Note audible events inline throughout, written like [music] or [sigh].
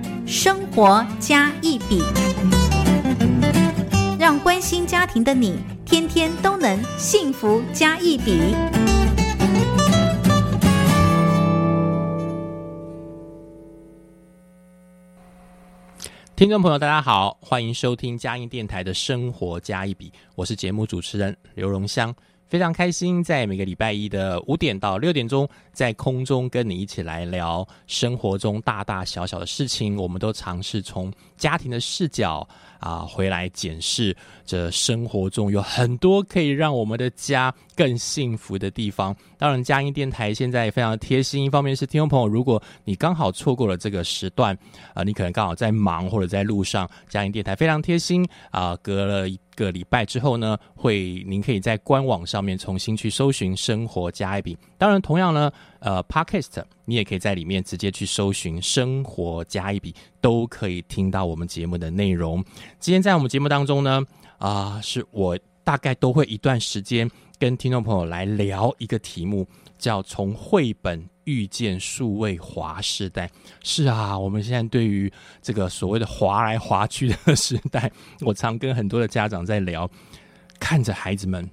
《生活加一笔》，让关心家庭的你天天都能幸福加一笔。听众朋友，大家好，欢迎收听嘉音电台的《生活加一笔》，我是节目主持人刘荣香。非常开心，在每个礼拜一的五点到六点钟，在空中跟你一起来聊生活中大大小小的事情。我们都尝试从家庭的视角啊，回来检视这生活中有很多可以让我们的家更幸福的地方。当然，佳音电台现在也非常贴心，一方面是听众朋友，如果你刚好错过了这个时段，啊，你可能刚好在忙或者在路上，佳音电台非常贴心啊，隔了一。个礼拜之后呢，会您可以在官网上面重新去搜寻“生活加一笔”。当然，同样呢，呃，Podcast 你也可以在里面直接去搜寻“生活加一笔”，都可以听到我们节目的内容。今天在我们节目当中呢，啊，是我大概都会一段时间跟听众朋友来聊一个题目，叫从绘本。遇见数位华时代，是啊，我们现在对于这个所谓的滑来滑去的时代，我常跟很多的家长在聊，看着孩子们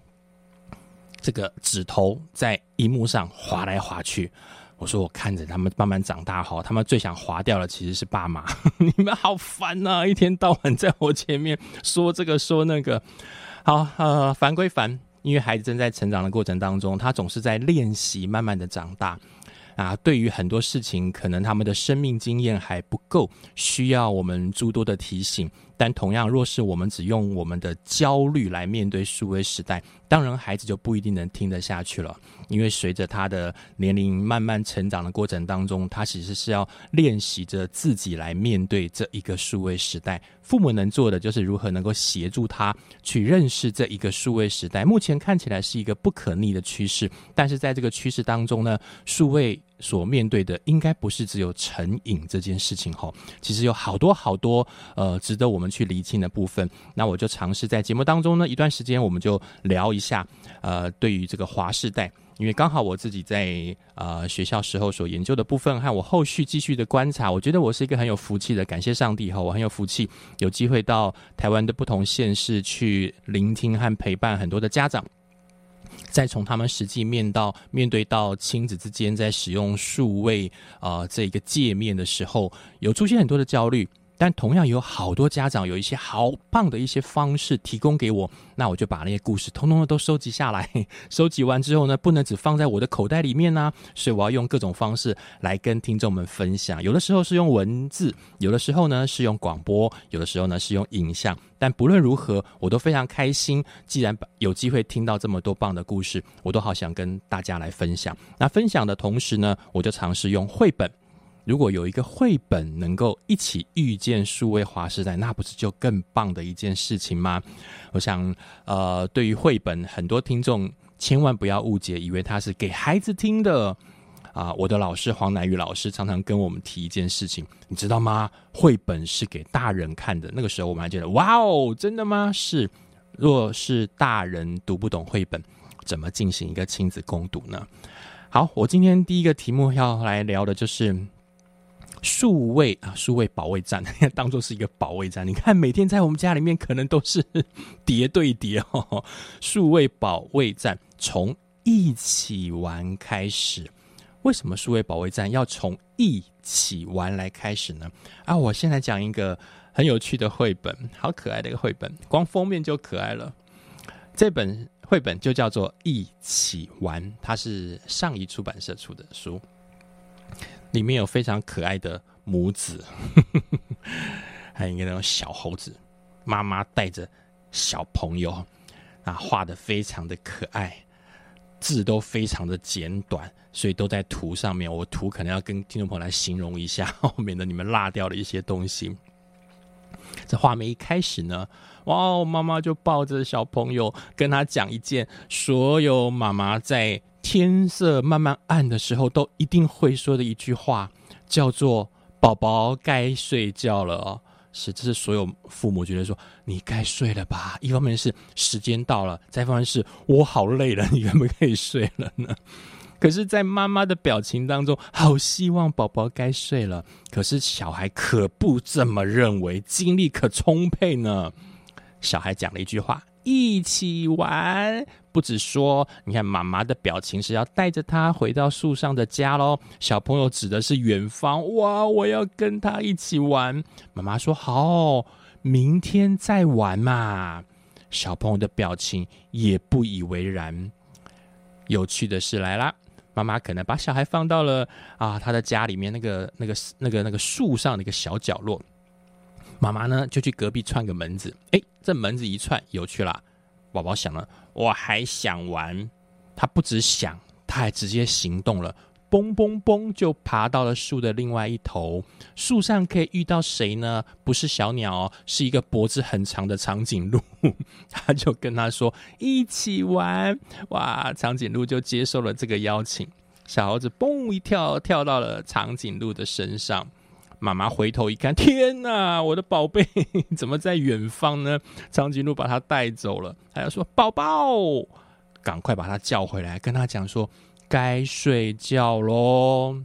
这个指头在荧幕上划来划去，我说我看着他们慢慢长大哈，他们最想划掉的其实是爸妈，[laughs] 你们好烦呐，一天到晚在我前面说这个说那个，好呃，烦归烦，因为孩子正在成长的过程当中，他总是在练习，慢慢的长大。啊，对于很多事情，可能他们的生命经验还不够，需要我们诸多的提醒。但同样，若是我们只用我们的焦虑来面对数位时代，当然孩子就不一定能听得下去了。因为随着他的年龄慢慢成长的过程当中，他其实是要练习着自己来面对这一个数位时代。父母能做的就是如何能够协助他去认识这一个数位时代。目前看起来是一个不可逆的趋势，但是在这个趋势当中呢，数位。所面对的应该不是只有成瘾这件事情哈，其实有好多好多呃值得我们去厘清的部分。那我就尝试在节目当中呢，一段时间我们就聊一下呃，对于这个华世代，因为刚好我自己在呃学校时候所研究的部分和我后续继续的观察，我觉得我是一个很有福气的，感谢上帝哈，我很有福气，有机会到台湾的不同县市去聆听和陪伴很多的家长。再从他们实际面到面对到亲子之间在使用数位啊这个界面的时候，有出现很多的焦虑。但同样有好多家长有一些好棒的一些方式提供给我，那我就把那些故事通通的都收集下来。[laughs] 收集完之后呢，不能只放在我的口袋里面呢，所以我要用各种方式来跟听众们分享。有的时候是用文字，有的时候呢是用广播，有的时候呢是用影像。但不论如何，我都非常开心。既然有机会听到这么多棒的故事，我都好想跟大家来分享。那分享的同时呢，我就尝试用绘本。如果有一个绘本能够一起遇见数位华时代，那不是就更棒的一件事情吗？我想，呃，对于绘本，很多听众千万不要误解，以为它是给孩子听的啊。我的老师黄乃宇老师常常跟我们提一件事情，你知道吗？绘本是给大人看的。那个时候我们还觉得，哇哦，真的吗？是。若是大人读不懂绘本，怎么进行一个亲子共读呢？好，我今天第一个题目要来聊的就是。数位啊，数位保卫战，[laughs] 当做是一个保卫战。你看，每天在我们家里面，可能都是叠对叠哦。数位保卫战从一起玩开始，为什么数位保卫战要从一起玩来开始呢？啊，我现在讲一个很有趣的绘本，好可爱的一个绘本，光封面就可爱了。这本绘本就叫做《一起玩》，它是上一出版社出的书。里面有非常可爱的母子，[laughs] 还有一个那种小猴子，妈妈带着小朋友，啊，画的非常的可爱，字都非常的简短，所以都在图上面。我图可能要跟听众朋友来形容一下，[laughs] 免得你们落掉了一些东西。这画面一开始呢，哇，妈妈就抱着小朋友，跟他讲一件所有妈妈在天色慢慢暗的时候都一定会说的一句话，叫做“宝宝该睡觉了”。是，这是所有父母觉得说你该睡了吧？一方面是时间到了，再一方面是我好累了，你可不可以睡了呢？[laughs] 可是，在妈妈的表情当中，好希望宝宝该睡了。可是小孩可不这么认为，精力可充沛呢。小孩讲了一句话：“一起玩。”不止说，你看妈妈的表情是要带着他回到树上的家喽。小朋友指的是远方，哇，我要跟他一起玩。妈妈说：“好，明天再玩嘛。”小朋友的表情也不以为然。有趣的事来啦。妈妈可能把小孩放到了啊，他的家里面那个、那个、那个、那个树上的一个小角落。妈妈呢就去隔壁串个门子，哎，这门子一串，有趣了。宝宝想了，我还想玩。他不止想，他还直接行动了。嘣嘣嘣，就爬到了树的另外一头。树上可以遇到谁呢？不是小鸟，是一个脖子很长的长颈鹿。[laughs] 他就跟他说：“一起玩。”哇，长颈鹿就接受了这个邀请。小猴子嘣一跳，跳到了长颈鹿的身上。妈妈回头一看，天哪，我的宝贝 [laughs] 怎么在远方呢？长颈鹿把它带走了。还要说：“宝宝，赶快把它叫回来，跟他讲说。”该睡觉喽，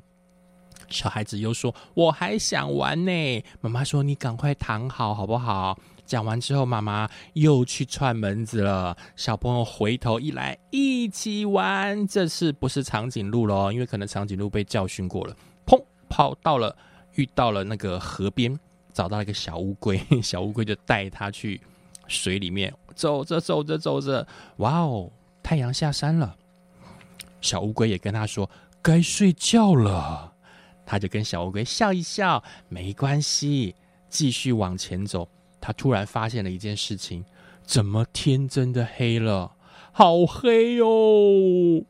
小孩子又说：“我还想玩呢。”妈妈说：“你赶快躺好，好不好？”讲完之后，妈妈又去串门子了。小朋友回头一来，一起玩。这次不是长颈鹿喽，因为可能长颈鹿被教训过了。砰，跑到了，遇到了那个河边，找到一个小乌龟。[laughs] 小乌龟就带它去水里面，走着走着走着，哇哦，太阳下山了。小乌龟也跟他说：“该睡觉了。”他就跟小乌龟笑一笑，没关系，继续往前走。他突然发现了一件事情：怎么天真的黑了？好黑哟！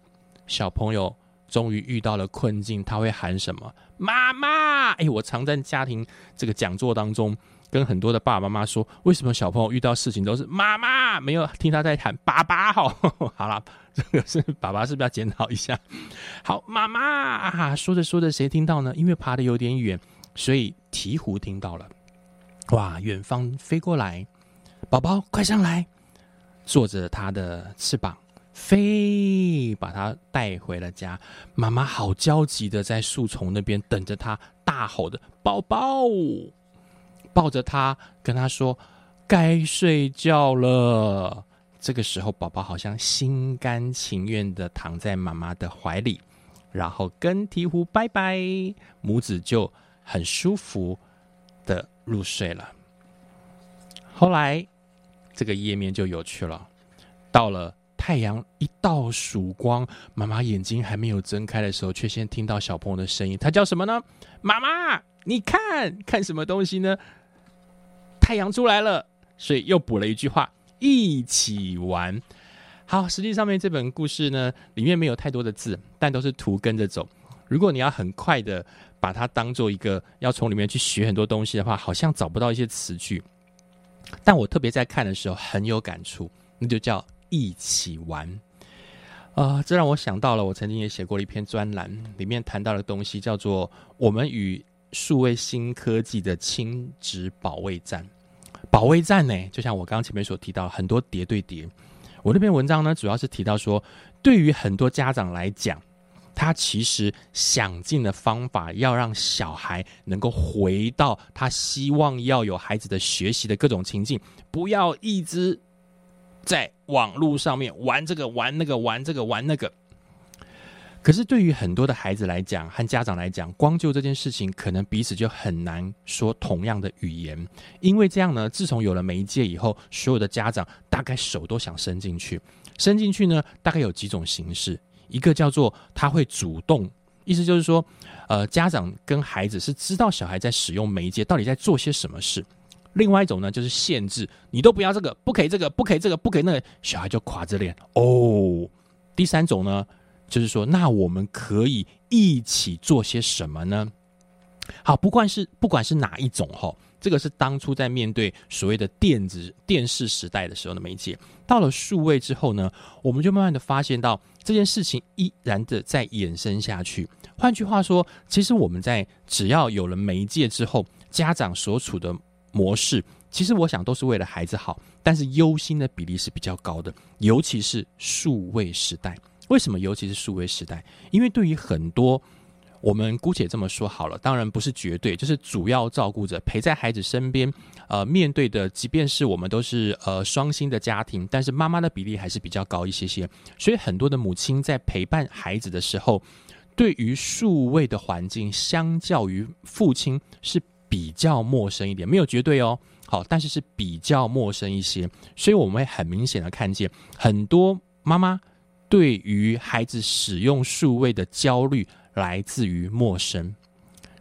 小朋友终于遇到了困境，他会喊什么？妈妈！哎，我常在家庭这个讲座当中。跟很多的爸爸妈妈说，为什么小朋友遇到事情都是妈妈？没有听他在喊爸爸。[laughs] 好，好了，这个是爸爸，是不是要检讨一下？好，妈妈啊，说着说着，谁听到呢？因为爬的有点远，所以鹈鹕听到了。哇，远方飞过来，宝宝快上来，坐着他的翅膀飞，把他带回了家。妈妈好焦急的在树丛那边等着他，大吼的宝宝。抱着他，跟他说：“该睡觉了。”这个时候，宝宝好像心甘情愿的躺在妈妈的怀里，然后跟鹈鹕拜拜，母子就很舒服的入睡了。后来，这个页面就有趣了。到了太阳一道曙光，妈妈眼睛还没有睁开的时候，却先听到小朋友的声音。他叫什么呢？妈妈，你看看什么东西呢？太阳出来了，所以又补了一句话：一起玩。好，实际上面这本故事呢，里面没有太多的字，但都是图跟着走。如果你要很快的把它当做一个要从里面去学很多东西的话，好像找不到一些词句。但我特别在看的时候很有感触，那就叫一起玩。啊，这让我想到了我曾经也写过一篇专栏，里面谈到的东西叫做我们与。数位新科技的亲子保卫战，保卫战呢，就像我刚刚前面所提到，很多叠对叠。我那篇文章呢，主要是提到说，对于很多家长来讲，他其实想尽了方法，要让小孩能够回到他希望要有孩子的学习的各种情境，不要一直在网络上面玩这个玩那个玩这个玩那个。可是对于很多的孩子来讲，和家长来讲，光就这件事情，可能彼此就很难说同样的语言。因为这样呢，自从有了媒介以后，所有的家长大概手都想伸进去。伸进去呢，大概有几种形式。一个叫做他会主动，意思就是说，呃，家长跟孩子是知道小孩在使用媒介到底在做些什么事。另外一种呢，就是限制，你都不要这个，不可以这个，不可以这个，不可以那个，小孩就垮着脸哦。第三种呢？就是说，那我们可以一起做些什么呢？好，不管是不管是哪一种哈，这个是当初在面对所谓的电子电视时代的时候的媒介，到了数位之后呢，我们就慢慢的发现到这件事情依然的在衍生下去。换句话说，其实我们在只要有了媒介之后，家长所处的模式，其实我想都是为了孩子好，但是忧心的比例是比较高的，尤其是数位时代。为什么？尤其是数位时代，因为对于很多。我们姑且这么说好了，当然不是绝对，就是主要照顾者陪在孩子身边，呃，面对的，即便是我们都是呃双薪的家庭，但是妈妈的比例还是比较高一些些，所以很多的母亲在陪伴孩子的时候，对于数位的环境，相较于父亲是比较陌生一点，没有绝对哦，好，但是是比较陌生一些，所以我们会很明显的看见很多妈妈对于孩子使用数位的焦虑。来自于陌生，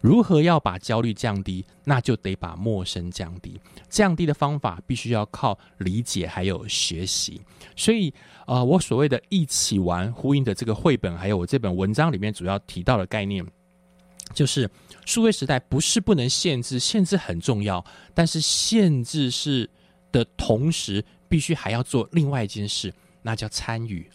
如何要把焦虑降低？那就得把陌生降低。降低的方法必须要靠理解还有学习。所以，呃，我所谓的一起玩，呼应的这个绘本，还有我这本文章里面主要提到的概念，就是数位时代不是不能限制，限制很重要，但是限制是的同时，必须还要做另外一件事，那叫参与。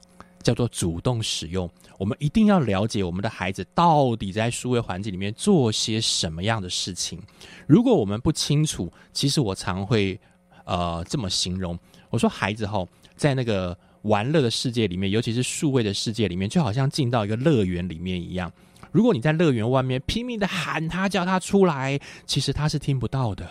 叫做主动使用，我们一定要了解我们的孩子到底在数位环境里面做些什么样的事情。如果我们不清楚，其实我常会呃这么形容：我说孩子哈，在那个玩乐的世界里面，尤其是数位的世界里面，就好像进到一个乐园里面一样。如果你在乐园外面拼命的喊他叫他出来，其实他是听不到的，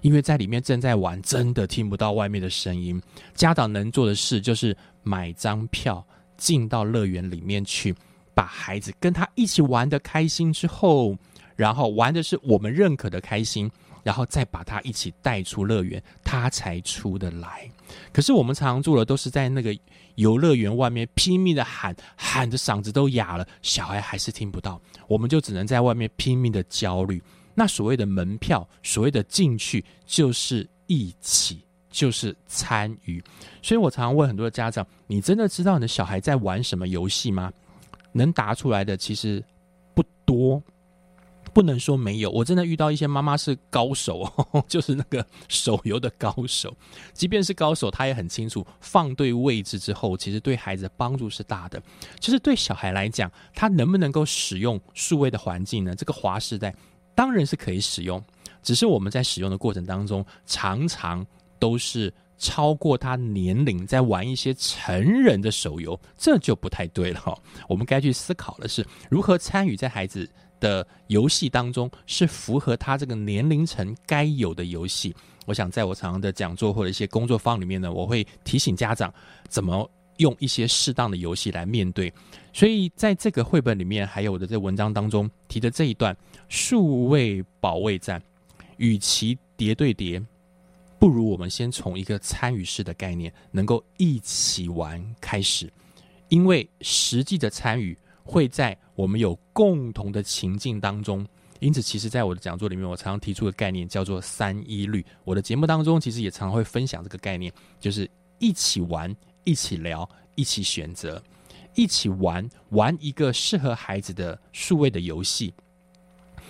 因为在里面正在玩，真的听不到外面的声音。家长能做的事就是买张票。进到乐园里面去，把孩子跟他一起玩的开心之后，然后玩的是我们认可的开心，然后再把他一起带出乐园，他才出得来。可是我们常常做的都是在那个游乐园外面拼命的喊，喊的嗓子都哑了，小孩还是听不到，我们就只能在外面拼命的焦虑。那所谓的门票，所谓的进去，就是一起。就是参与，所以我常常问很多的家长：你真的知道你的小孩在玩什么游戏吗？能答出来的其实不多，不能说没有。我真的遇到一些妈妈是高手，[laughs] 就是那个手游的高手。即便是高手，他也很清楚放对位置之后，其实对孩子的帮助是大的。就是对小孩来讲，他能不能够使用数位的环境呢？这个华时代当然是可以使用，只是我们在使用的过程当中，常常。都是超过他年龄在玩一些成人的手游，这就不太对了哈。我们该去思考的是，如何参与在孩子的游戏当中，是符合他这个年龄层该有的游戏。我想，在我常常的讲座或者一些工作坊里面呢，我会提醒家长怎么用一些适当的游戏来面对。所以，在这个绘本里面，还有我的这文章当中提的这一段数位保卫战，与其叠对叠。不如我们先从一个参与式的概念，能够一起玩开始，因为实际的参与会在我们有共同的情境当中。因此，其实，在我的讲座里面，我常常提出的概念叫做“三一律”。我的节目当中，其实也常常会分享这个概念，就是一起玩、一起聊、一起选择、一起玩，玩一个适合孩子的数位的游戏，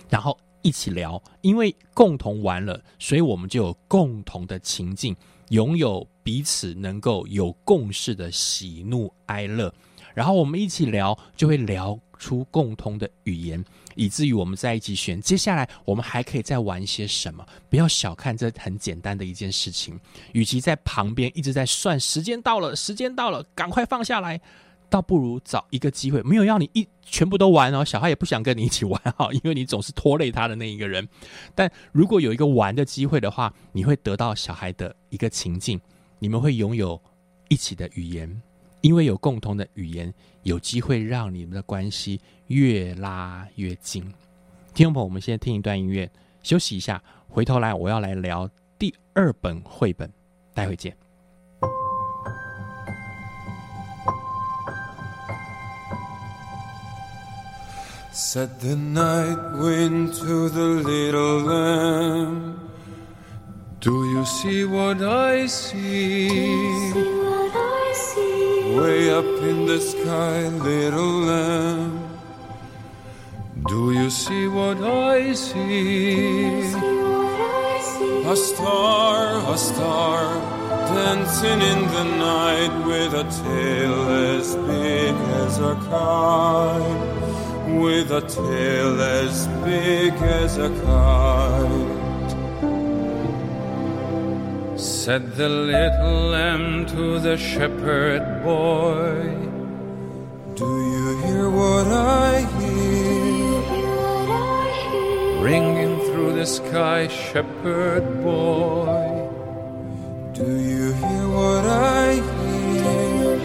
然后。一起聊，因为共同玩了，所以我们就有共同的情境，拥有彼此能够有共识的喜怒哀乐，然后我们一起聊，就会聊出共同的语言，以至于我们在一起选。接下来我们还可以再玩些什么？不要小看这很简单的一件事情，与其在旁边一直在算时间到了，时间到了，赶快放下来。倒不如找一个机会，没有要你一全部都玩哦，小孩也不想跟你一起玩哈，因为你总是拖累他的那一个人。但如果有一个玩的机会的话，你会得到小孩的一个情境，你们会拥有一起的语言，因为有共同的语言，有机会让你们的关系越拉越近。听众朋友，我们先听一段音乐，休息一下，回头来我要来聊第二本绘本，待会见。Said the night wind to the little lamb, Do you see what I see? see, what I see? Way up in the sky, little lamb. Do you see what I see? A star, a star, dancing in the night with a tail as big as a kite. With a tail as big as a kite. Said the little lamb to the shepherd boy, Do you hear what I hear? Ringing through the sky, shepherd boy. Do you hear what I hear?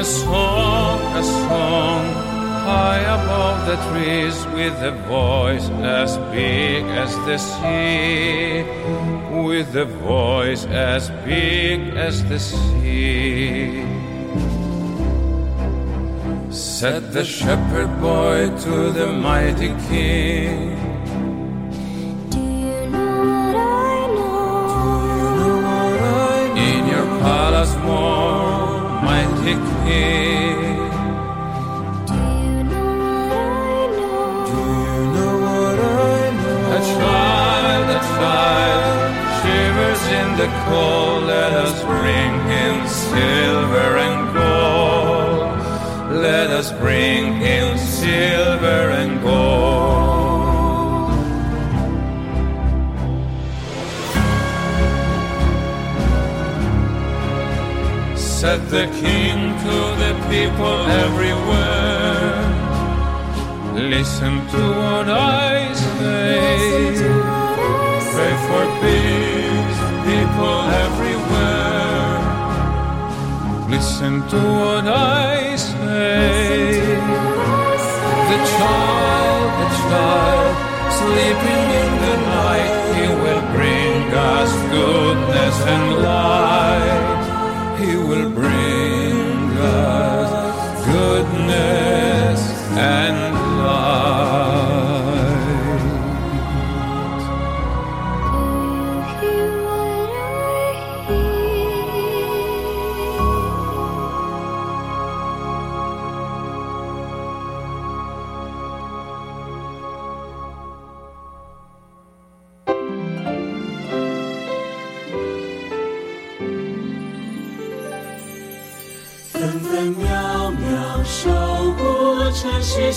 A song, a song, high above the trees with a voice as big as the sea. With a voice as big as the sea. Said the shepherd boy to the mighty king. Do you know what I know? In your palace more, mighty king. Child, shivers in the cold. Let us bring him silver and gold. Let us bring him silver and gold. Said the king to the people everywhere. Listen to what I say. Pray for peace, people everywhere. Listen to what I say. The child, the child, sleeping in the night, he will bring us goodness and light. He will bring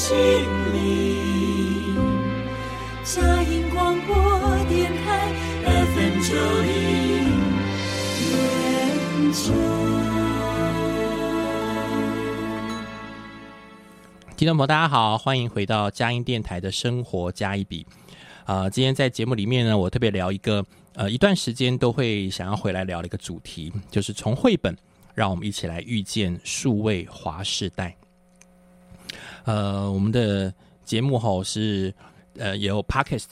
心灵。佳音广播电台 FM 九零点九。听众朋友，大家好，欢迎回到佳音电台的生活加一笔。啊、今天在节目里面呢，我特别聊一个呃一段时间都会想要回来聊的一个主题，就是从绘本让我们一起来遇见数位华世代。呃，我们的节目吼是呃也有 podcast，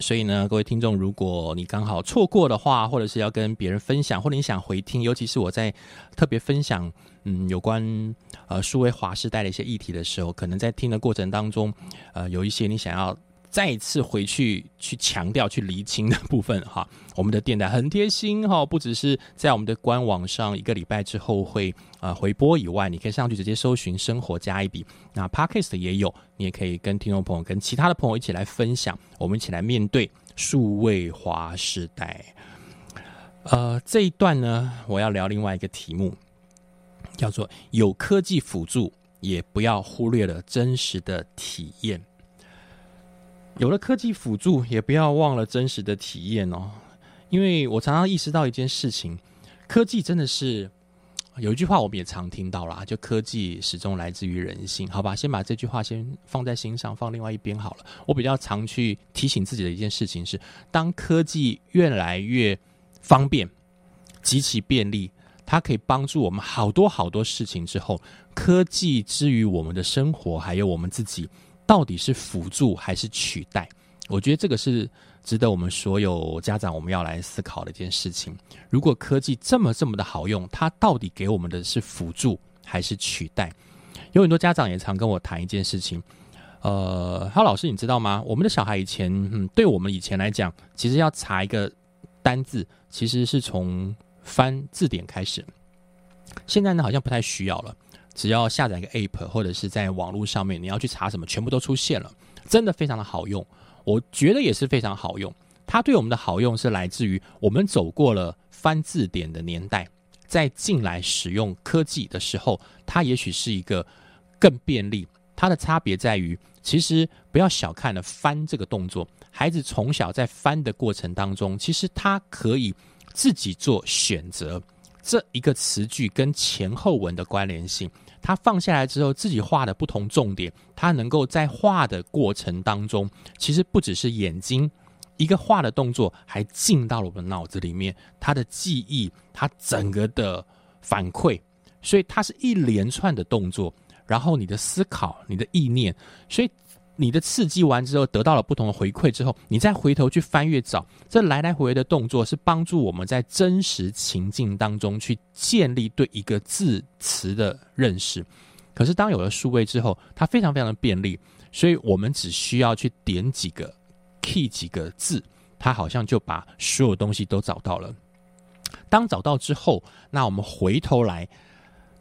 所以呢，各位听众，如果你刚好错过的话，或者是要跟别人分享，或者你想回听，尤其是我在特别分享嗯有关呃数位华时代的一些议题的时候，可能在听的过程当中，呃有一些你想要。再一次回去去强调、去厘清的部分哈，[laughs] 我们的电台很贴心哈，不只是在我们的官网上一个礼拜之后会呃回播以外，你可以上去直接搜寻“生活加一笔”，那 Podcast 也有，你也可以跟听众朋友、跟其他的朋友一起来分享，我们一起来面对数位华时代。呃，这一段呢，我要聊另外一个题目，叫做“有科技辅助，也不要忽略了真实的体验”。有了科技辅助，也不要忘了真实的体验哦。因为我常常意识到一件事情，科技真的是有一句话我们也常听到啦，就科技始终来自于人性，好吧？先把这句话先放在心上，放另外一边好了。我比较常去提醒自己的一件事情是，当科技越来越方便、极其便利，它可以帮助我们好多好多事情之后，科技之于我们的生活，还有我们自己，到底是辅助还是取代？我觉得这个是值得我们所有家长我们要来思考的一件事情。如果科技这么这么的好用，它到底给我们的是辅助还是取代？有很多家长也常跟我谈一件事情，呃，哈老师，你知道吗？我们的小孩以前，嗯，对我们以前来讲，其实要查一个单字，其实是从翻字典开始。现在呢好像不太需要了，只要下载一个 App 或者是在网络上面你要去查什么，全部都出现了，真的非常的好用。我觉得也是非常好用。它对我们的好用是来自于我们走过了翻字典的年代，在进来使用科技的时候，它也许是一个更便利。它的差别在于，其实不要小看了翻这个动作。孩子从小在翻的过程当中，其实他可以自己做选择。这一个词句跟前后文的关联性，他放下来之后，自己画的不同重点，他能够在画的过程当中，其实不只是眼睛一个画的动作，还进到了我们脑子里面，他的记忆，他整个的反馈，所以它是一连串的动作。然后你的思考，你的意念，所以你的刺激完之后得到了不同的回馈之后，你再回头去翻阅找，这来来回回的动作是帮助我们在真实情境当中去建立对一个字词的认识。可是当有了数位之后，它非常非常的便利，所以我们只需要去点几个 key 几个字，它好像就把所有东西都找到了。当找到之后，那我们回头来，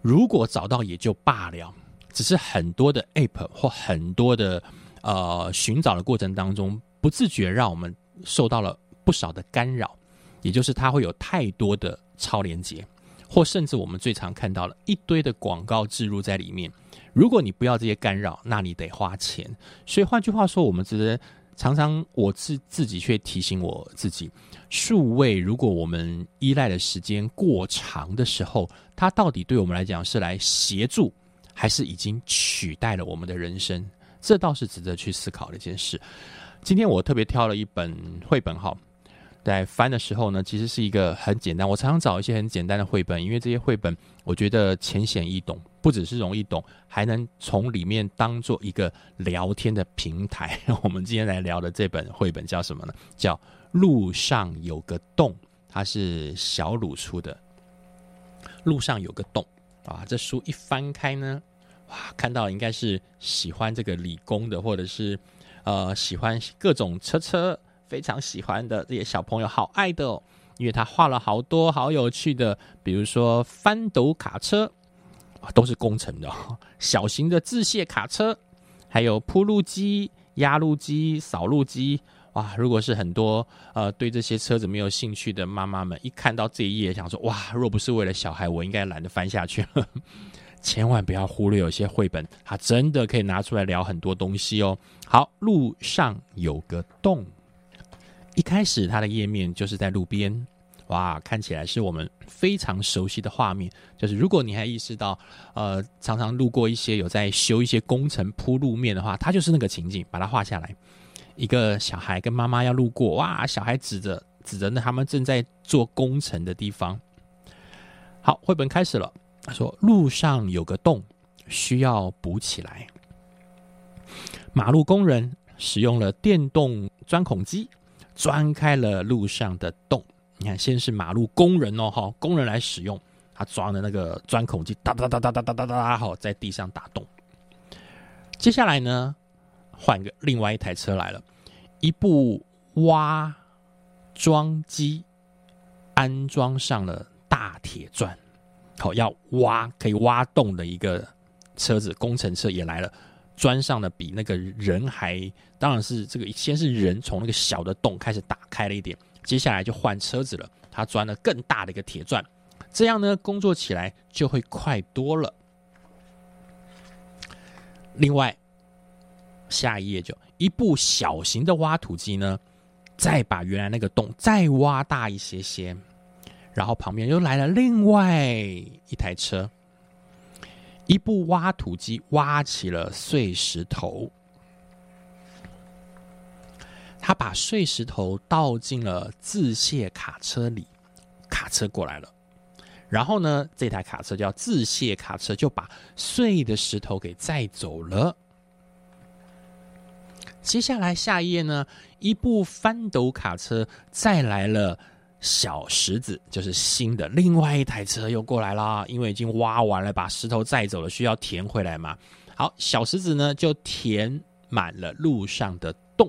如果找到也就罢了。只是很多的 app 或很多的呃寻找的过程当中，不自觉让我们受到了不少的干扰，也就是它会有太多的超连接，或甚至我们最常看到了一堆的广告植入在里面。如果你不要这些干扰，那你得花钱。所以换句话说，我们只能常常我自自己却提醒我自己，数位如果我们依赖的时间过长的时候，它到底对我们来讲是来协助。还是已经取代了我们的人生，这倒是值得去思考的一件事。今天我特别挑了一本绘本，哈，在翻的时候呢，其实是一个很简单。我常常找一些很简单的绘本，因为这些绘本我觉得浅显易懂，不只是容易懂，还能从里面当做一个聊天的平台。[laughs] 我们今天来聊的这本绘本叫什么呢？叫《路上有个洞》，它是小鲁出的。路上有个洞。啊，这书一翻开呢，哇，看到应该是喜欢这个理工的，或者是呃喜欢各种车车，非常喜欢的这些小朋友，好爱的哦。因为他画了好多好有趣的，比如说翻斗卡车，都是工程的，[laughs] 小型的自卸卡车，还有铺路机、压路机、扫路机。哇！如果是很多呃对这些车子没有兴趣的妈妈们，一看到这一页，想说哇，若不是为了小孩，我应该懒得翻下去了。千万不要忽略有些绘本，它真的可以拿出来聊很多东西哦。好，路上有个洞，一开始它的页面就是在路边，哇，看起来是我们非常熟悉的画面。就是如果你还意识到，呃，常常路过一些有在修一些工程铺路面的话，它就是那个情景，把它画下来。一个小孩跟妈妈要路过，哇！小孩指着指着那他们正在做工程的地方。好，绘本开始了。他说：“路上有个洞，需要补起来。马路工人使用了电动钻孔机，钻开了路上的洞。你看，先是马路工人哦，哈，工人来使用，他装的那个钻孔机，哒哒哒哒哒哒哒哒，好，在地上打洞。接下来呢？”换个另外一台车来了，一部挖桩机安装上了大铁钻，好要挖可以挖洞的一个车子，工程车也来了，钻上了比那个人还，当然是这个先是人从那个小的洞开始打开了一点，接下来就换车子了，他钻了更大的一个铁钻，这样呢工作起来就会快多了。另外。下一页就一部小型的挖土机呢，再把原来那个洞再挖大一些些，然后旁边又来了另外一台车，一部挖土机挖起了碎石头，他把碎石头倒进了自卸卡车里，卡车过来了，然后呢，这台卡车叫自卸卡车，就把碎的石头给载走了。接下来下一页呢？一部翻斗卡车再来了小石子，就是新的另外一台车又过来了，因为已经挖完了，把石头载走了，需要填回来嘛。好，小石子呢就填满了路上的洞。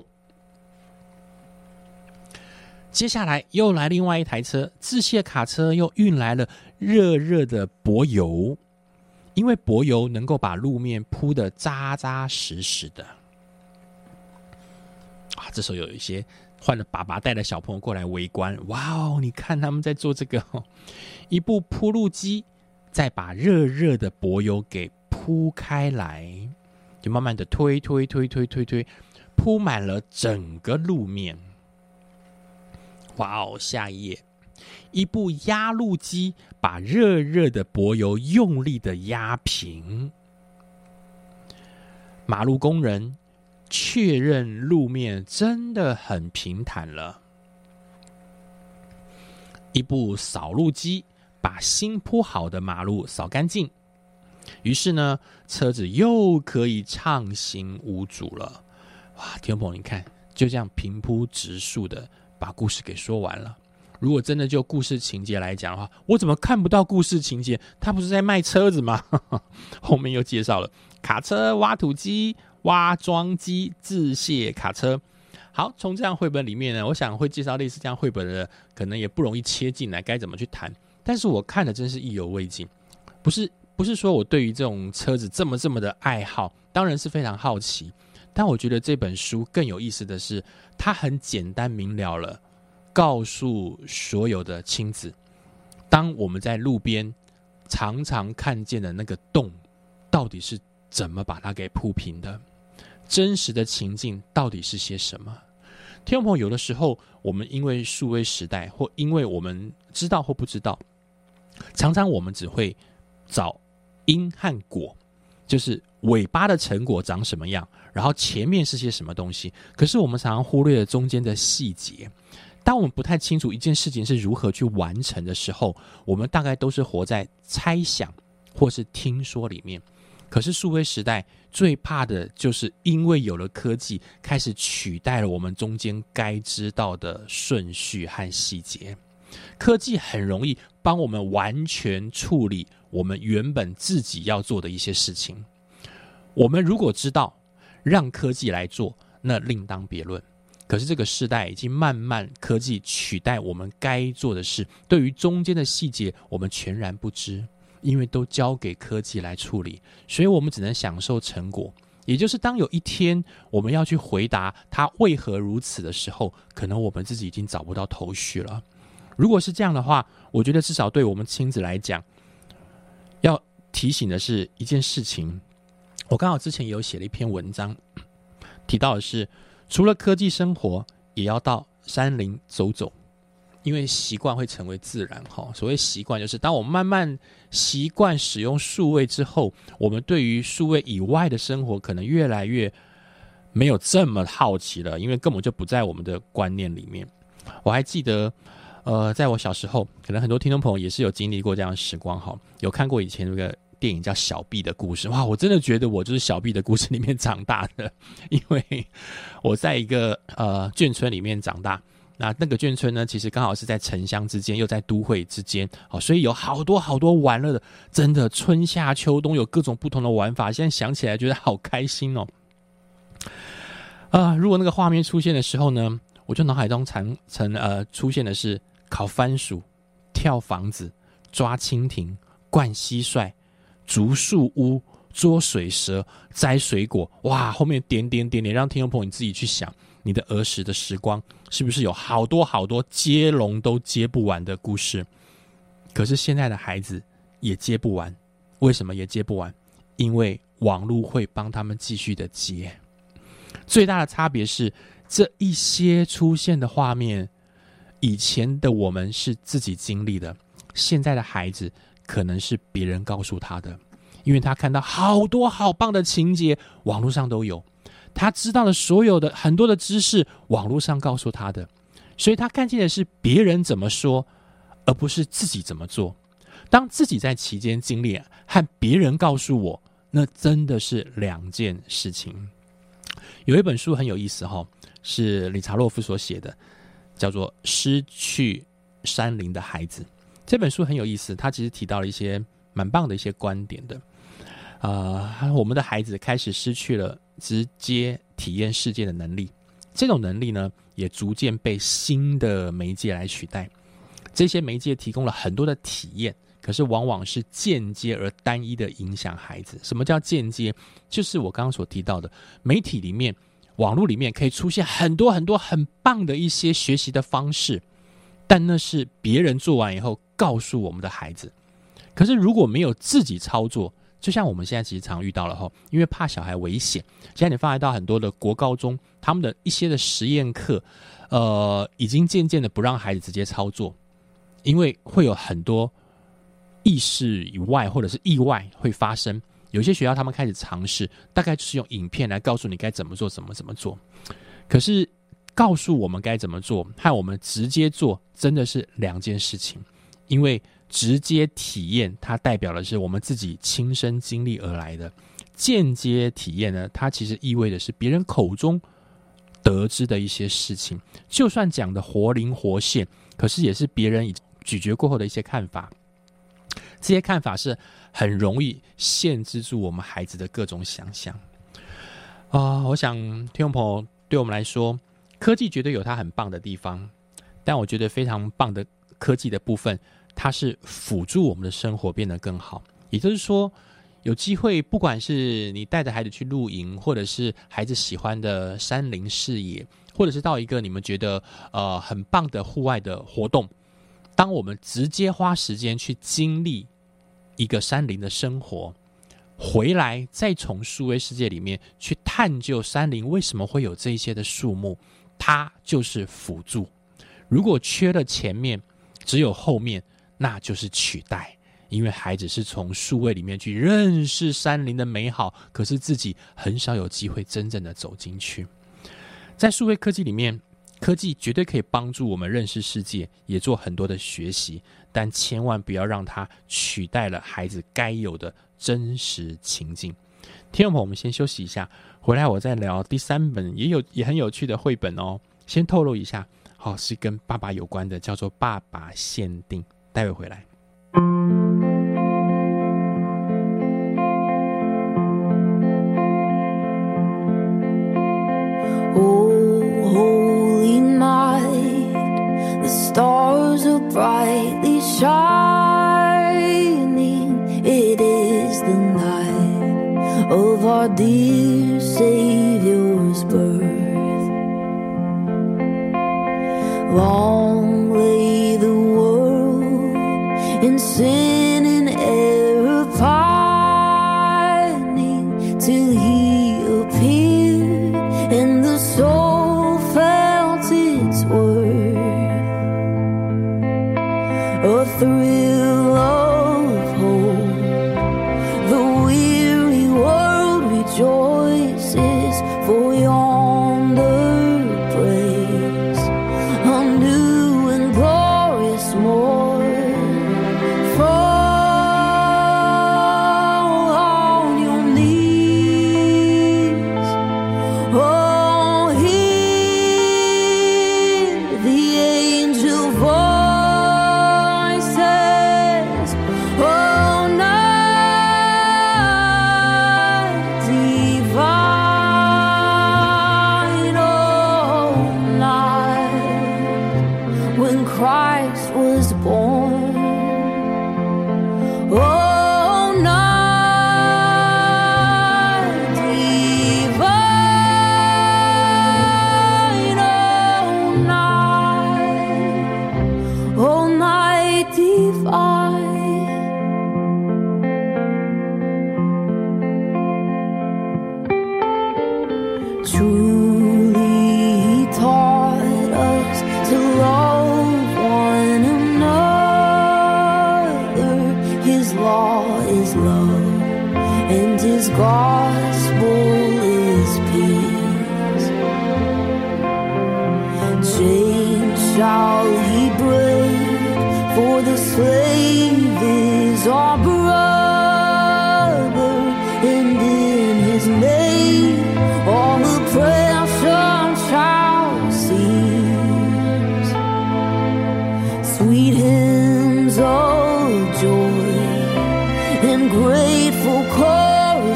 接下来又来另外一台车，自卸卡车又运来了热热的柏油，因为柏油能够把路面铺得扎扎实实的。啊，这时候有一些换了爸爸带的小朋友过来围观，哇哦，你看他们在做这个、一部铺路机再把热热的柏油给铺开来，就慢慢的推推推推推推，铺满了整个路面。哇哦！下一页，一部压路机把热热的柏油用力的压平。马路工人确认路面真的很平坦了。一部扫路机把新铺好的马路扫干净，于是呢，车子又可以畅行无阻了。哇，听众朋友，你看，就这样平铺直述的把故事给说完了。如果真的就故事情节来讲的话，我怎么看不到故事情节？他不是在卖车子吗？[laughs] 后面又介绍了卡车、挖土机、挖装机、自卸卡车。好，从这样绘本里面呢，我想会介绍类似这样绘本的，可能也不容易切进来，该怎么去谈？但是我看的真是意犹未尽，不是不是说我对于这种车子这么这么的爱好，当然是非常好奇。但我觉得这本书更有意思的是，它很简单明了了，告诉所有的亲子，当我们在路边常常看见的那个洞，到底是怎么把它给铺平的？真实的情境到底是些什么？听众朋友，有的时候我们因为数位时代，或因为我们知道或不知道，常常我们只会找因和果，就是尾巴的成果长什么样，然后前面是些什么东西。可是我们常常忽略了中间的细节。当我们不太清楚一件事情是如何去完成的时候，我们大概都是活在猜想或是听说里面。可是数位时代最怕的就是因为有了科技，开始取代了我们中间该知道的顺序和细节。科技很容易帮我们完全处理我们原本自己要做的一些事情。我们如果知道让科技来做，那另当别论。可是这个时代已经慢慢科技取代我们该做的事，对于中间的细节，我们全然不知。因为都交给科技来处理，所以我们只能享受成果。也就是当有一天我们要去回答它为何如此的时候，可能我们自己已经找不到头绪了。如果是这样的话，我觉得至少对我们亲子来讲，要提醒的是一件事情。我刚好之前有写了一篇文章，提到的是，除了科技生活，也要到山林走走。因为习惯会成为自然，哈。所谓习惯，就是当我慢慢习惯使用数位之后，我们对于数位以外的生活，可能越来越没有这么好奇了，因为根本就不在我们的观念里面。我还记得，呃，在我小时候，可能很多听众朋友也是有经历过这样的时光，哈，有看过以前那个电影叫《小毕的故事》，哇，我真的觉得我就是小毕的故事里面长大的，因为我在一个呃眷村里面长大。那那个眷村呢，其实刚好是在城乡之间，又在都会之间，哦，所以有好多好多玩乐的，真的春夏秋冬有各种不同的玩法。现在想起来觉得好开心哦。啊，如果那个画面出现的时候呢，我就脑海中常曾呃出现的是烤番薯、跳房子、抓蜻蜓、灌蟋蟀、竹树屋、捉水蛇、摘水果，哇，后面点点点点，让听众朋友你自己去想。你的儿时的时光是不是有好多好多接龙都接不完的故事？可是现在的孩子也接不完，为什么也接不完？因为网络会帮他们继续的接。最大的差别是，这一些出现的画面，以前的我们是自己经历的，现在的孩子可能是别人告诉他的，因为他看到好多好棒的情节，网络上都有。他知道了所有的很多的知识，网络上告诉他的，所以他看见的是别人怎么说，而不是自己怎么做。当自己在期间经历和别人告诉我，那真的是两件事情。有一本书很有意思哈，是理查洛夫所写的，叫做《失去山林的孩子》。这本书很有意思，他其实提到了一些蛮棒的一些观点的。啊，我们的孩子开始失去了。直接体验世界的能力，这种能力呢，也逐渐被新的媒介来取代。这些媒介提供了很多的体验，可是往往是间接而单一的影响孩子。什么叫间接？就是我刚刚所提到的，媒体里面、网络里面可以出现很多很多很棒的一些学习的方式，但那是别人做完以后告诉我们的孩子。可是如果没有自己操作，就像我们现在其实常遇到了哈，因为怕小孩危险，现在你发觉到很多的国高中他们的一些的实验课，呃，已经渐渐的不让孩子直接操作。因为会有很多意识以外或者是意外会发生，有些学校他们开始尝试，大概就是用影片来告诉你该怎么做，怎么怎么做。可是告诉我们该怎么做，和我们直接做真的是两件事情。因为直接体验它代表的是我们自己亲身经历而来的，间接体验呢，它其实意味的是别人口中得知的一些事情，就算讲的活灵活现，可是也是别人已咀嚼过后的一些看法，这些看法是很容易限制住我们孩子的各种想象啊！我想听众朋友对我们来说，科技绝对有它很棒的地方，但我觉得非常棒的科技的部分，它是辅助我们的生活变得更好。也就是说，有机会，不管是你带着孩子去露营，或者是孩子喜欢的山林视野，或者是到一个你们觉得呃很棒的户外的活动。当我们直接花时间去经历一个山林的生活，回来再从数位世界里面去探究山林为什么会有这一些的树木，它就是辅助。如果缺了前面，只有后面，那就是取代。因为孩子是从数位里面去认识山林的美好，可是自己很少有机会真正的走进去。在数位科技里面。科技绝对可以帮助我们认识世界，也做很多的学习，但千万不要让它取代了孩子该有的真实情境。听众朋友，我们先休息一下，回来我再聊第三本也有也很有趣的绘本哦。先透露一下，好是跟爸爸有关的，叫做《爸爸限定》，待会回来。Oh, holy night, the stars are brightly shining. It is the night of our dear Savior's birth. Long A thrill of hope, the weary world rejoices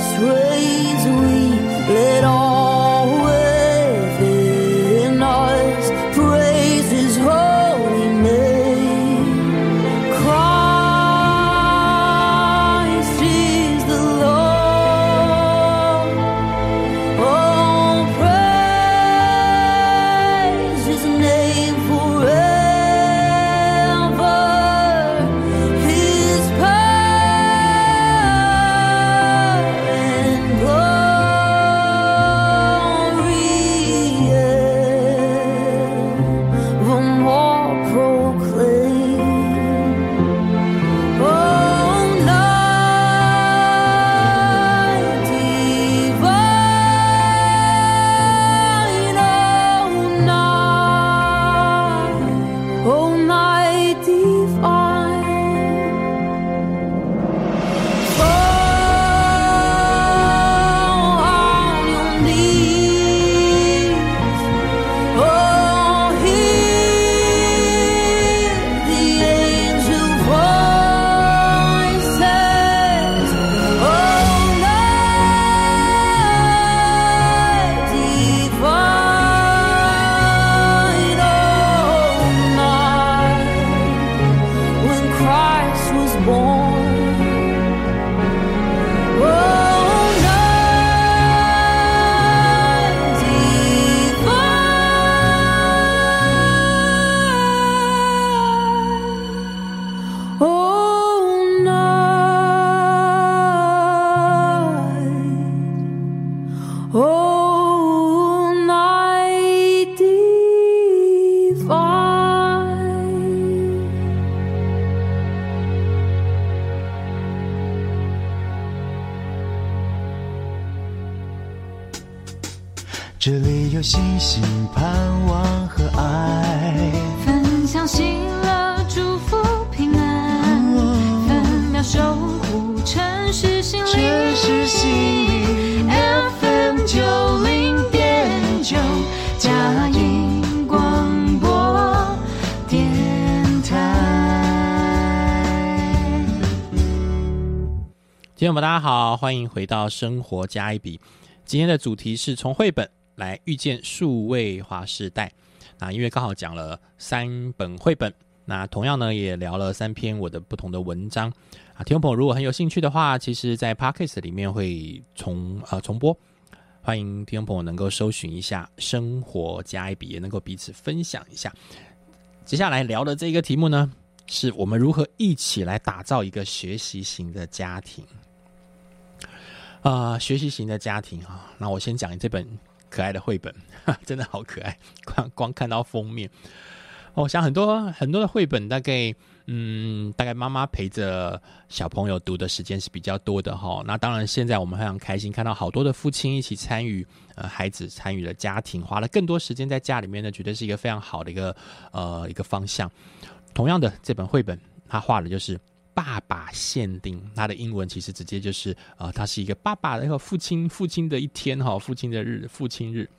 this 有星星、盼望和爱。分享喜乐，祝福平安，分秒守护城市心灵。城市心灵 FM 九零点九，佳音广播电台。听众们，大家好，欢迎回到生活加一笔。今天的主题是从绘本来遇见数位化时代。那因为刚好讲了三本绘本，那同样呢也聊了三篇我的不同的文章啊。听众朋友如果很有兴趣的话，其实在 Podcast 里面会重呃重播，欢迎听众朋友能够搜寻一下“生活加一笔”，也能够彼此分享一下。接下来聊的这个题目呢，是我们如何一起来打造一个学习型的家庭。啊、学习型的家庭啊，那我先讲这本可爱的绘本，[laughs] 真的好可爱，[laughs] 光光看到封面，我想很多很多的绘本，大概嗯，大概妈妈陪着小朋友读的时间是比较多的哈。那当然，现在我们非常开心看到好多的父亲一起参与，呃，孩子参与了家庭，花了更多时间在家里面呢，绝对是一个非常好的一个呃一个方向。同样的，这本绘本他画的就是爸爸限定，它的英文其实直接就是呃，它是一个爸爸的一个父亲父亲的一天哈，父亲的日父亲日。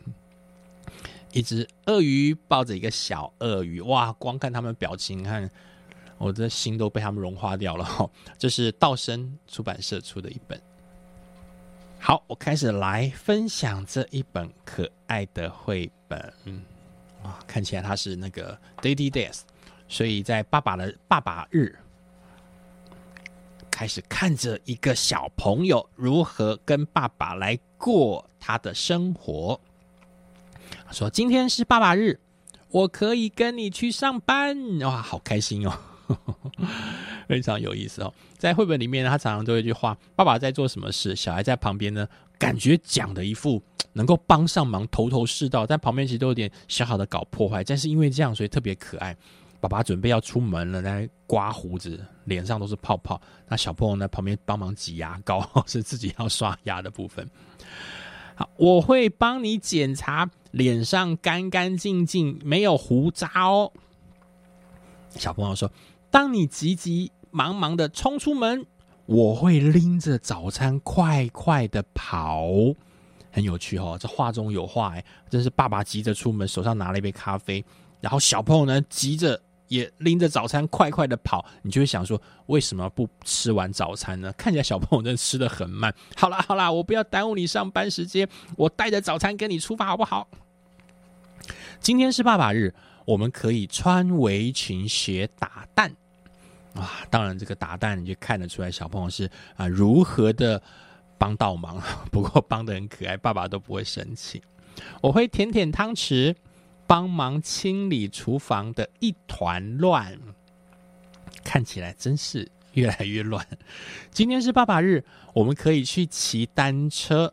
一只鳄鱼抱着一个小鳄鱼，哇！光看他们表情，看我的心都被他们融化掉了哈。这是道生出版社出的一本。好，我开始来分享这一本可爱的绘本。嗯，哇，看起来它是那个 Daddy Days，所以在爸爸的爸爸日，开始看着一个小朋友如何跟爸爸来过他的生活。说今天是爸爸日，我可以跟你去上班，哇，好开心哦，[laughs] 非常有意思哦。在绘本里面，他常常都有一句话：爸爸在做什么事，小孩在旁边呢，感觉讲的一副能够帮上忙、头头是道，但旁边其实都有点小小的搞破坏。但是因为这样，所以特别可爱。爸爸准备要出门了，在刮胡子，脸上都是泡泡。那小朋友呢，旁边帮忙挤牙膏，[laughs] 是自己要刷牙的部分。好，我会帮你检查脸上干干净净，没有胡渣哦。小朋友说：“当你急急忙忙的冲出门，我会拎着早餐快快的跑。”很有趣哦，这话中有话哎，真是爸爸急着出门，手上拿了一杯咖啡，然后小朋友呢急着也拎着早餐快快的跑，你就会想说，为什么不吃完早餐呢？看起来小朋友真的吃的很慢。好啦好啦，我不要耽误你上班时间，我带着早餐跟你出发好不好？今天是爸爸日，我们可以穿围裙学打蛋。啊，当然这个打蛋你就看得出来小朋友是啊如何的帮倒忙，[laughs] 不过帮的很可爱，爸爸都不会生气。我会舔舔汤匙，帮忙清理厨房的一团乱，看起来真是越来越乱。今天是爸爸日，我们可以去骑单车，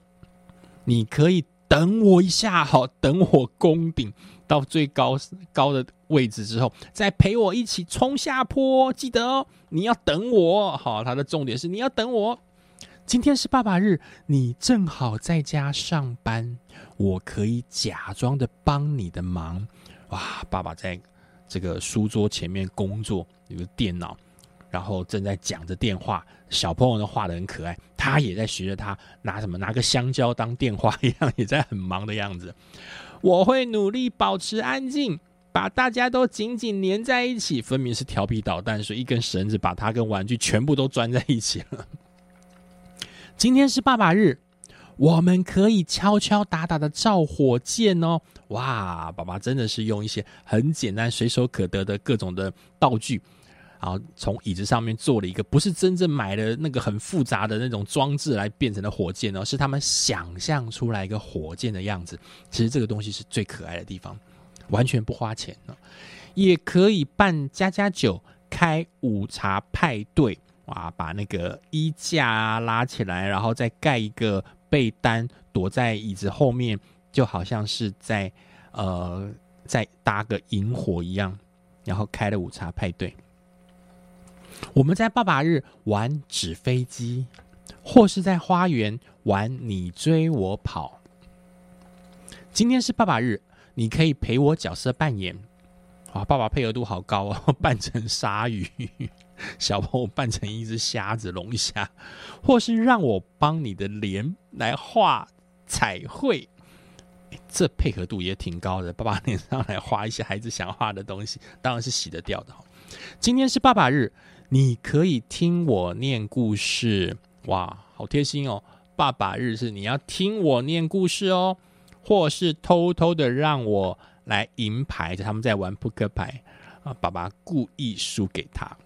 你可以等我一下，好，等我攻顶到最高高的位置之后，再陪我一起冲下坡。记得哦，你要等我。好，它的重点是你要等我。今天是爸爸日，你正好在家上班，我可以假装的帮你的忙。哇，爸爸在这个书桌前面工作，有个电脑，然后正在讲着电话。小朋友呢画的很可爱，他也在学着他拿什么拿个香蕉当电话一样，也在很忙的样子。我会努力保持安静，把大家都紧紧粘在一起。分明是调皮捣蛋，所以一根绳子把他跟玩具全部都钻在一起了。今天是爸爸日，我们可以敲敲打打的造火箭哦！哇，爸爸真的是用一些很简单、随手可得的各种的道具，然后从椅子上面做了一个不是真正买的那个很复杂的那种装置来变成的火箭哦，是他们想象出来一个火箭的样子。其实这个东西是最可爱的地方，完全不花钱呢，也可以办家家酒、开午茶派对。哇，把那个衣架拉起来，然后再盖一个被单，躲在椅子后面，就好像是在呃在搭个萤火一样，然后开了午茶派对。我们在爸爸日玩纸飞机，或是在花园玩你追我跑。今天是爸爸日，你可以陪我角色扮演。哇，爸爸配合度好高哦，[laughs] 扮成鲨鱼，[laughs] 小朋友扮成一只虾子、龙虾，或是让我帮你的脸来画彩绘，这配合度也挺高的。爸爸脸上来画一些孩子想画的东西，当然是洗得掉的。今天是爸爸日，你可以听我念故事。哇，好贴心哦！爸爸日是你要听我念故事哦，或是偷偷的让我来赢牌，他们在玩扑克牌啊，爸爸故意输给他。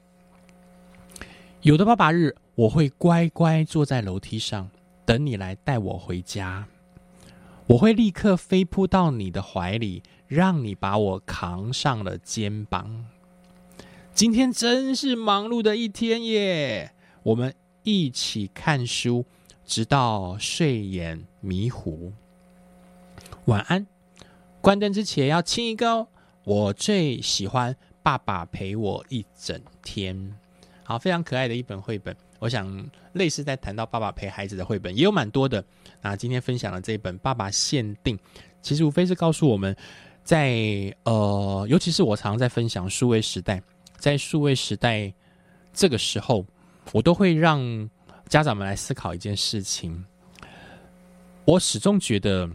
有的爸爸日，我会乖乖坐在楼梯上等你来带我回家，我会立刻飞扑到你的怀里，让你把我扛上了肩膀。今天真是忙碌的一天耶！我们一起看书，直到睡眼迷糊。晚安。关灯之前要亲一个哦。我最喜欢爸爸陪我一整天。好，非常可爱的一本绘本。我想，类似在谈到爸爸陪孩子的绘本也有蛮多的。那今天分享的这一本《爸爸限定》，其实无非是告诉我们在呃，尤其是我常常在分享数位时代，在数位时代这个时候，我都会让家长们来思考一件事情。我始终觉得，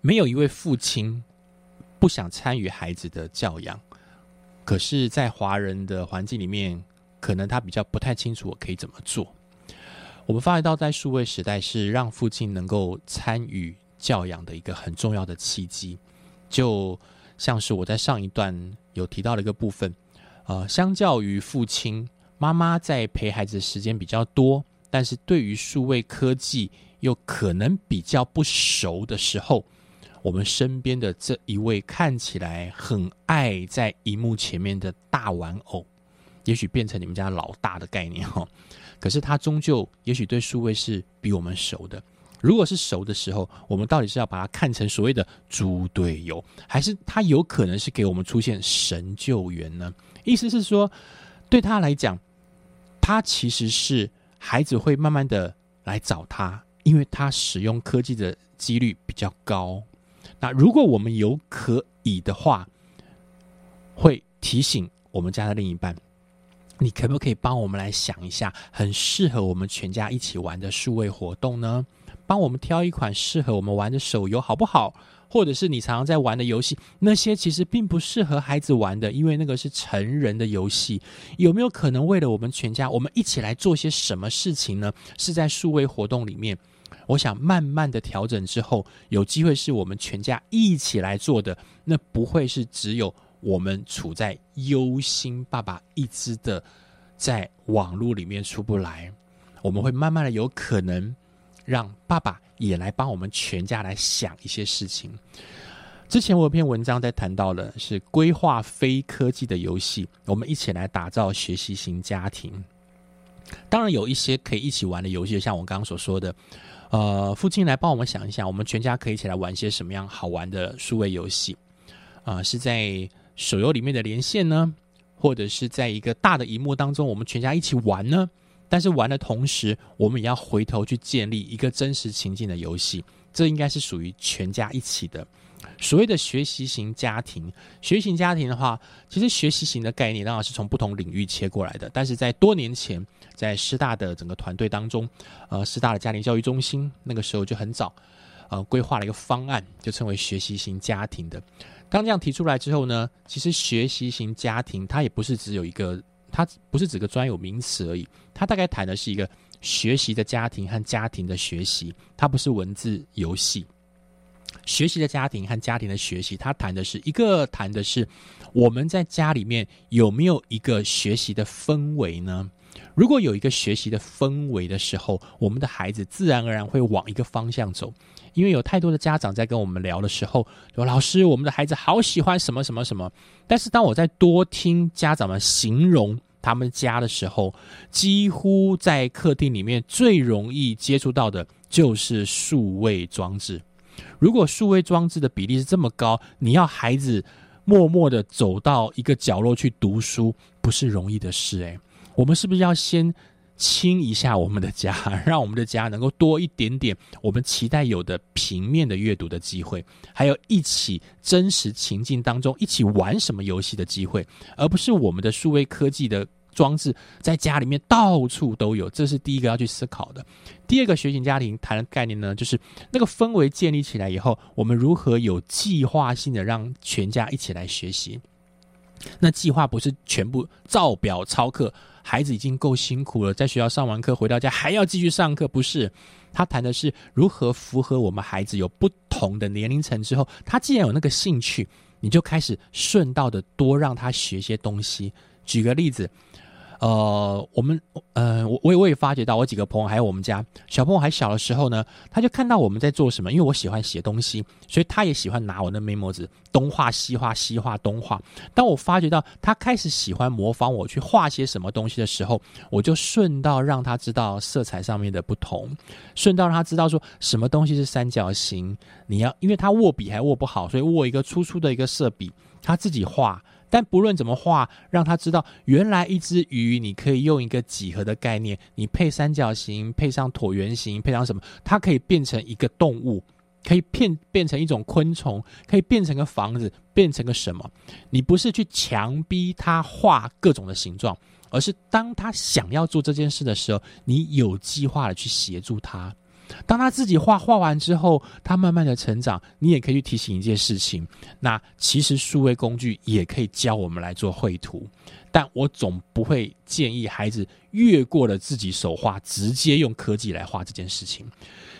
没有一位父亲不想参与孩子的教养，可是，在华人的环境里面，可能他比较不太清楚我可以怎么做。我们发觉到，在数位时代是让父亲能够参与教养的一个很重要的契机，就像是我在上一段有提到的一个部分，呃，相较于父亲，妈妈在陪孩子的时间比较多，但是对于数位科技又可能比较不熟的时候，我们身边的这一位看起来很爱在荧幕前面的大玩偶，也许变成你们家老大的概念哈。可是他终究也许对数位是比我们熟的。如果是熟的时候，我们到底是要把它看成所谓的猪队友，还是他有可能是给我们出现神救援呢？意思是说，对他来讲，他其实是孩子会慢慢的来找他，因为他使用科技的几率比较高。那如果我们有可以的话，会提醒我们家的另一半，你可不可以帮我们来想一下，很适合我们全家一起玩的数位活动呢？帮我们挑一款适合我们玩的手游好不好？或者是你常常在玩的游戏，那些其实并不适合孩子玩的，因为那个是成人的游戏。有没有可能为了我们全家，我们一起来做些什么事情呢？是在数位活动里面，我想慢慢的调整之后，有机会是我们全家一起来做的，那不会是只有我们处在忧心爸爸一直的在网络里面出不来，我们会慢慢的有可能让爸爸也来帮我们全家来想一些事情。之前我有篇文章在谈到的是规划非科技的游戏，我们一起来打造学习型家庭。当然有一些可以一起玩的游戏，像我刚刚所说的，呃，父亲来帮我们想一想，我们全家可以一起来玩些什么样好玩的数位游戏啊、是在手游里面的连线呢，或者是在一个大的荧幕当中，我们全家一起玩呢？但是玩的同时，我们也要回头去建立一个真实情境的游戏，这应该是属于全家一起的。所谓的学习型家庭，学习型家庭的话，其实学习型的概念当然是从不同领域切过来的。但是在多年前，在师大的整个团队当中，呃，师大的家庭教育中心那个时候就很早，呃，规划了一个方案，就称为学习型家庭的。刚这样提出来之后呢，其实学习型家庭它也不是只有一个，它不是只个专有名词而已，它大概谈的是一个学习的家庭和家庭的学习，它不是文字游戏。学习的家庭和家庭的学习，它谈的是一个谈的是我们在家里面有没有一个学习的氛围呢？如果有一个学习的氛围的时候，我们的孩子自然而然会往一个方向走。因为有太多的家长在跟我们聊的时候，说老师，我们的孩子好喜欢什么什么什么。但是当我在多听家长们形容他们家的时候，几乎在客厅里面最容易接触到的就是数位装置。如果数位装置的比例是这么高，你要孩子默默的走到一个角落去读书，不是容易的事诶，我们是不是要先清一下我们的家，[laughs] 让我们的家能够多一点点我们期待有的平面的阅读的机会，还有一起真实情境当中一起玩什么游戏的机会，而不是我们的数位科技的装置在家里面到处都有。这是第一个要去思考的。第二个学习家庭谈的概念呢，就是那个氛围建立起来以后，我们如何有计划性的让全家一起来学习。那计划不是全部照表操课，孩子已经够辛苦了，在学校上完课回到家还要继续上课，不是？他谈的是如何符合我们孩子有不同的年龄层之后，他既然有那个兴趣，你就开始顺道的多让他学些东西。举个例子。呃，我们呃，我我也我也发觉到，我几个朋友还有我们家小朋友还小的时候呢，他就看到我们在做什么，因为我喜欢写东西，所以他也喜欢拿我的 memo 纸东画西画，西画东画。当我发觉到他开始喜欢模仿我去画些什么东西的时候，我就顺道让他知道色彩上面的不同，顺道让他知道说什么东西是三角形。你要，因为他握笔还握不好，所以握一个粗粗的一个色笔，他自己画。但不论怎么画，让他知道原来一只鱼，你可以用一个几何的概念，你配三角形，配上椭圆形，配上什么，它可以变成一个动物，可以变变成一种昆虫，可以变成个房子，变成个什么？你不是去强逼他画各种的形状，而是当他想要做这件事的时候，你有计划的去协助他。当他自己画画完之后，他慢慢的成长，你也可以去提醒一件事情。那其实数位工具也可以教我们来做绘图，但我总不会建议孩子越过了自己手画，直接用科技来画这件事情。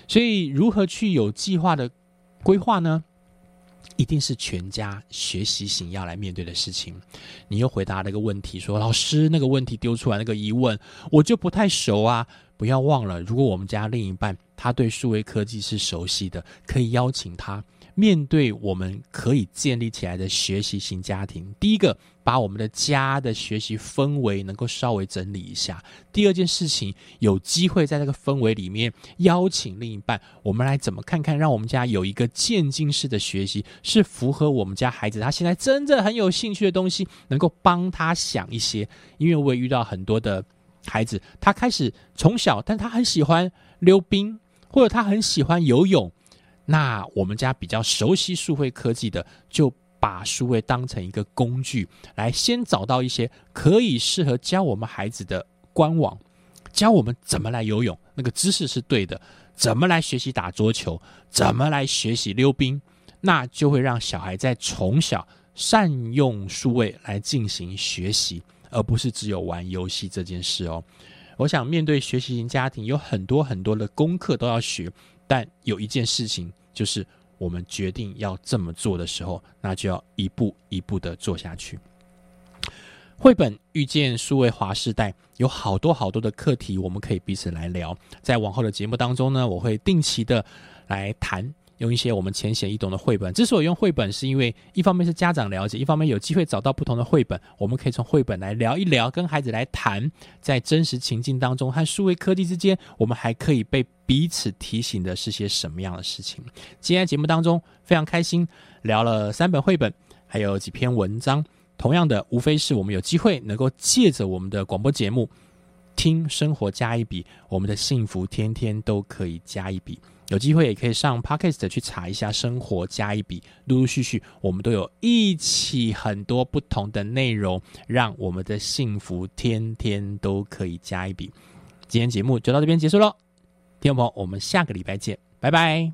所以，如何去有计划的规划呢？一定是全家学习型要来面对的事情。你又回答那个问题，说老师那个问题丢出来那个疑问，我就不太熟啊。不要忘了，如果我们家另一半他对数位科技是熟悉的，可以邀请他面对我们可以建立起来的学习型家庭。第一个，把我们的家的学习氛围能够稍微整理一下；第二件事情，有机会在这个氛围里面邀请另一半，我们来怎么看看，让我们家有一个渐进式的学习，是符合我们家孩子他现在真正很有兴趣的东西，能够帮他想一些。因为我也遇到很多的。孩子，他开始从小，但他很喜欢溜冰，或者他很喜欢游泳。那我们家比较熟悉数位科技的，就把数位当成一个工具，来先找到一些可以适合教我们孩子的官网，教我们怎么来游泳，那个姿势是对的；怎么来学习打桌球，怎么来学习溜冰，那就会让小孩在从小善用数位来进行学习。而不是只有玩游戏这件事哦。我想面对学习型家庭，有很多很多的功课都要学，但有一件事情就是我们决定要这么做的时候，那就要一步一步的做下去。绘本遇见数位华世代，有好多好多的课题，我们可以彼此来聊。在往后的节目当中呢，我会定期的来谈。用一些我们浅显易懂的绘本。之所以用绘本，是因为一方面是家长了解，一方面有机会找到不同的绘本，我们可以从绘本来聊一聊，跟孩子来谈，在真实情境当中和数位科技之间，我们还可以被彼此提醒的是些什么样的事情。今天节目当中非常开心，聊了三本绘本，还有几篇文章。同样的，无非是我们有机会能够借着我们的广播节目，听生活加一笔，我们的幸福天天都可以加一笔。有机会也可以上 Podcast 去查一下“生活加一笔”，陆陆续续我们都有一起很多不同的内容，让我们的幸福天天都可以加一笔。今天节目就到这边结束喽，听众朋友，我们下个礼拜见，拜拜。